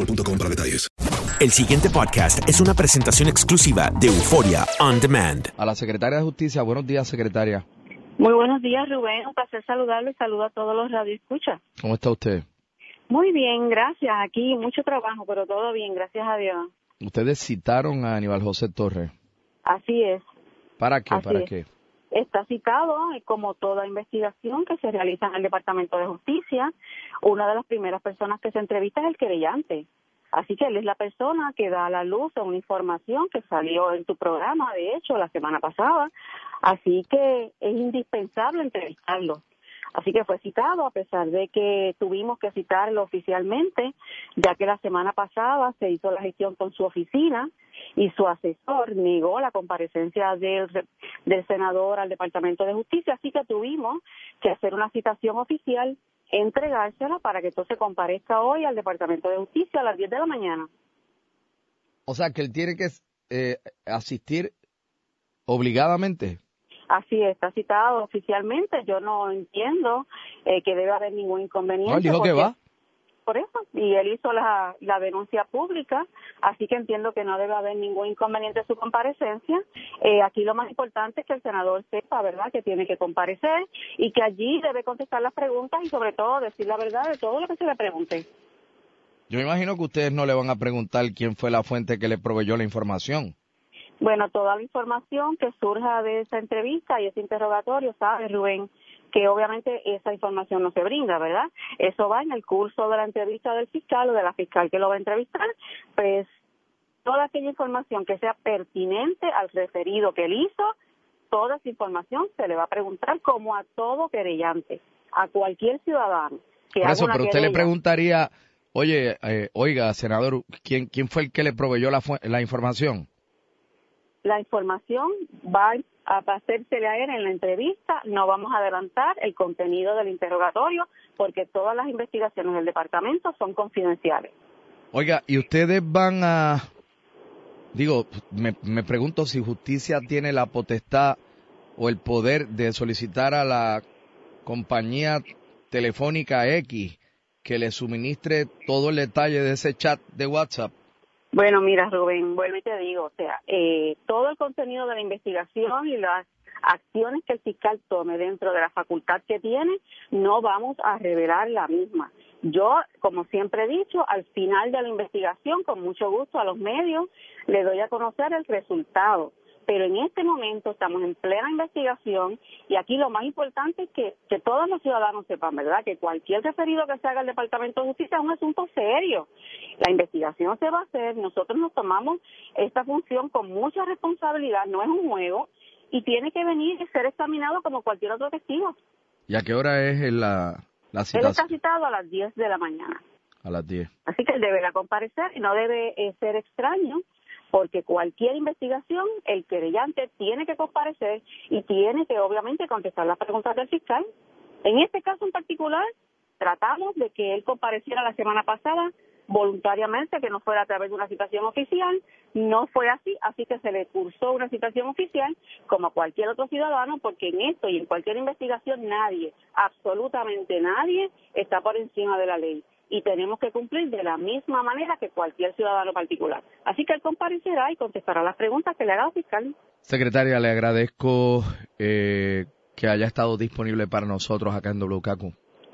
boostmobile.com para detalles. El siguiente podcast es una presentación exclusiva de Euforia On Demand. A la secretaria de Justicia, buenos días, secretaria. Muy buenos días, Rubén. Un placer saludarlo y saludo a todos los radioescuchas. ¿Cómo está usted? Muy bien, gracias. Aquí mucho trabajo, pero todo bien, gracias a Dios. Ustedes citaron a Aníbal José Torres. Así es. ¿Para qué? Así ¿Para es. qué? Está citado, como toda investigación que se realiza en el Departamento de Justicia, una de las primeras personas que se entrevista es el querellante. Así que él es la persona que da a la luz a una información que salió en tu programa, de hecho, la semana pasada. Así que es indispensable entrevistarlo. Así que fue citado, a pesar de que tuvimos que citarlo oficialmente, ya que la semana pasada se hizo la gestión con su oficina y su asesor negó la comparecencia del, del senador al Departamento de Justicia. Así que tuvimos que hacer una citación oficial, entregársela para que entonces comparezca hoy al Departamento de Justicia a las 10 de la mañana. O sea, que él tiene que eh, asistir obligadamente. Así está citado oficialmente. Yo no entiendo eh, que debe haber ningún inconveniente. No, él dijo que va. Por eso, y él hizo la, la denuncia pública, así que entiendo que no debe haber ningún inconveniente en su comparecencia. Eh, aquí lo más importante es que el senador sepa, ¿verdad?, que tiene que comparecer y que allí debe contestar las preguntas y sobre todo decir la verdad de todo lo que se le pregunte. Yo me imagino que ustedes no le van a preguntar quién fue la fuente que le proveyó la información. Bueno, toda la información que surja de esa entrevista y ese interrogatorio, sabe Rubén, que obviamente esa información no se brinda, ¿verdad? Eso va en el curso de la entrevista del fiscal o de la fiscal que lo va a entrevistar, pues toda aquella información que sea pertinente al referido que él hizo, toda esa información se le va a preguntar como a todo querellante, a cualquier ciudadano que Por eso, pero usted le preguntaría, oye, eh, oiga, senador, ¿quién, ¿quién fue el que le proveyó la, la información? La información va a hacérsele a él en la entrevista. No vamos a adelantar el contenido del interrogatorio porque todas las investigaciones del departamento son confidenciales. Oiga, ¿y ustedes van a... Digo, me, me pregunto si justicia tiene la potestad o el poder de solicitar a la compañía telefónica X que le suministre todo el detalle de ese chat de WhatsApp. Bueno, mira, Rubén, vuelvo y te digo, o sea, eh, todo el contenido de la investigación y las acciones que el fiscal tome dentro de la facultad que tiene, no vamos a revelar la misma. Yo, como siempre he dicho, al final de la investigación, con mucho gusto a los medios, le doy a conocer el resultado. Pero en este momento estamos en plena investigación y aquí lo más importante es que, que todos los ciudadanos sepan, ¿verdad?, que cualquier referido que se haga al Departamento de Justicia es un asunto serio. La investigación se va a hacer, nosotros nos tomamos esta función con mucha responsabilidad, no es un juego, y tiene que venir y ser examinado como cualquier otro testigo. ¿Y a qué hora es la, la Él está citado a las 10 de la mañana. A las 10. Así que él deberá comparecer y no debe eh, ser extraño porque cualquier investigación, el querellante tiene que comparecer y tiene que obviamente contestar las preguntas del fiscal. En este caso en particular, tratamos de que él compareciera la semana pasada voluntariamente, que no fuera a través de una citación oficial. No fue así, así que se le cursó una citación oficial como a cualquier otro ciudadano, porque en esto y en cualquier investigación nadie, absolutamente nadie, está por encima de la ley y tenemos que cumplir de la misma manera que cualquier ciudadano particular. Así que él comparecerá y contestará las preguntas que le haga el fiscal. Secretaria, le agradezco eh, que haya estado disponible para nosotros acá en WKQ.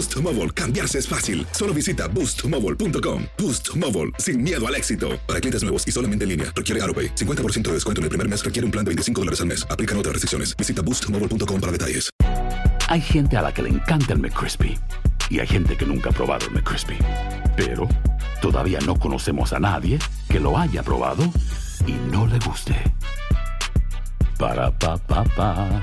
Boost Mobile, cambiarse es fácil. Solo visita boostmobile.com. Boost Mobile, sin miedo al éxito. Para clientes nuevos y solamente en línea, requiere AroPay. 50% de descuento en el primer mes requiere un plan de 25 dólares al mes. Aplican otras restricciones. Visita boostmobile.com para detalles. Hay gente a la que le encanta el McCrispy y hay gente que nunca ha probado el McCrispy. Pero todavía no conocemos a nadie que lo haya probado y no le guste. Para pa pa pa.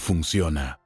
funciona.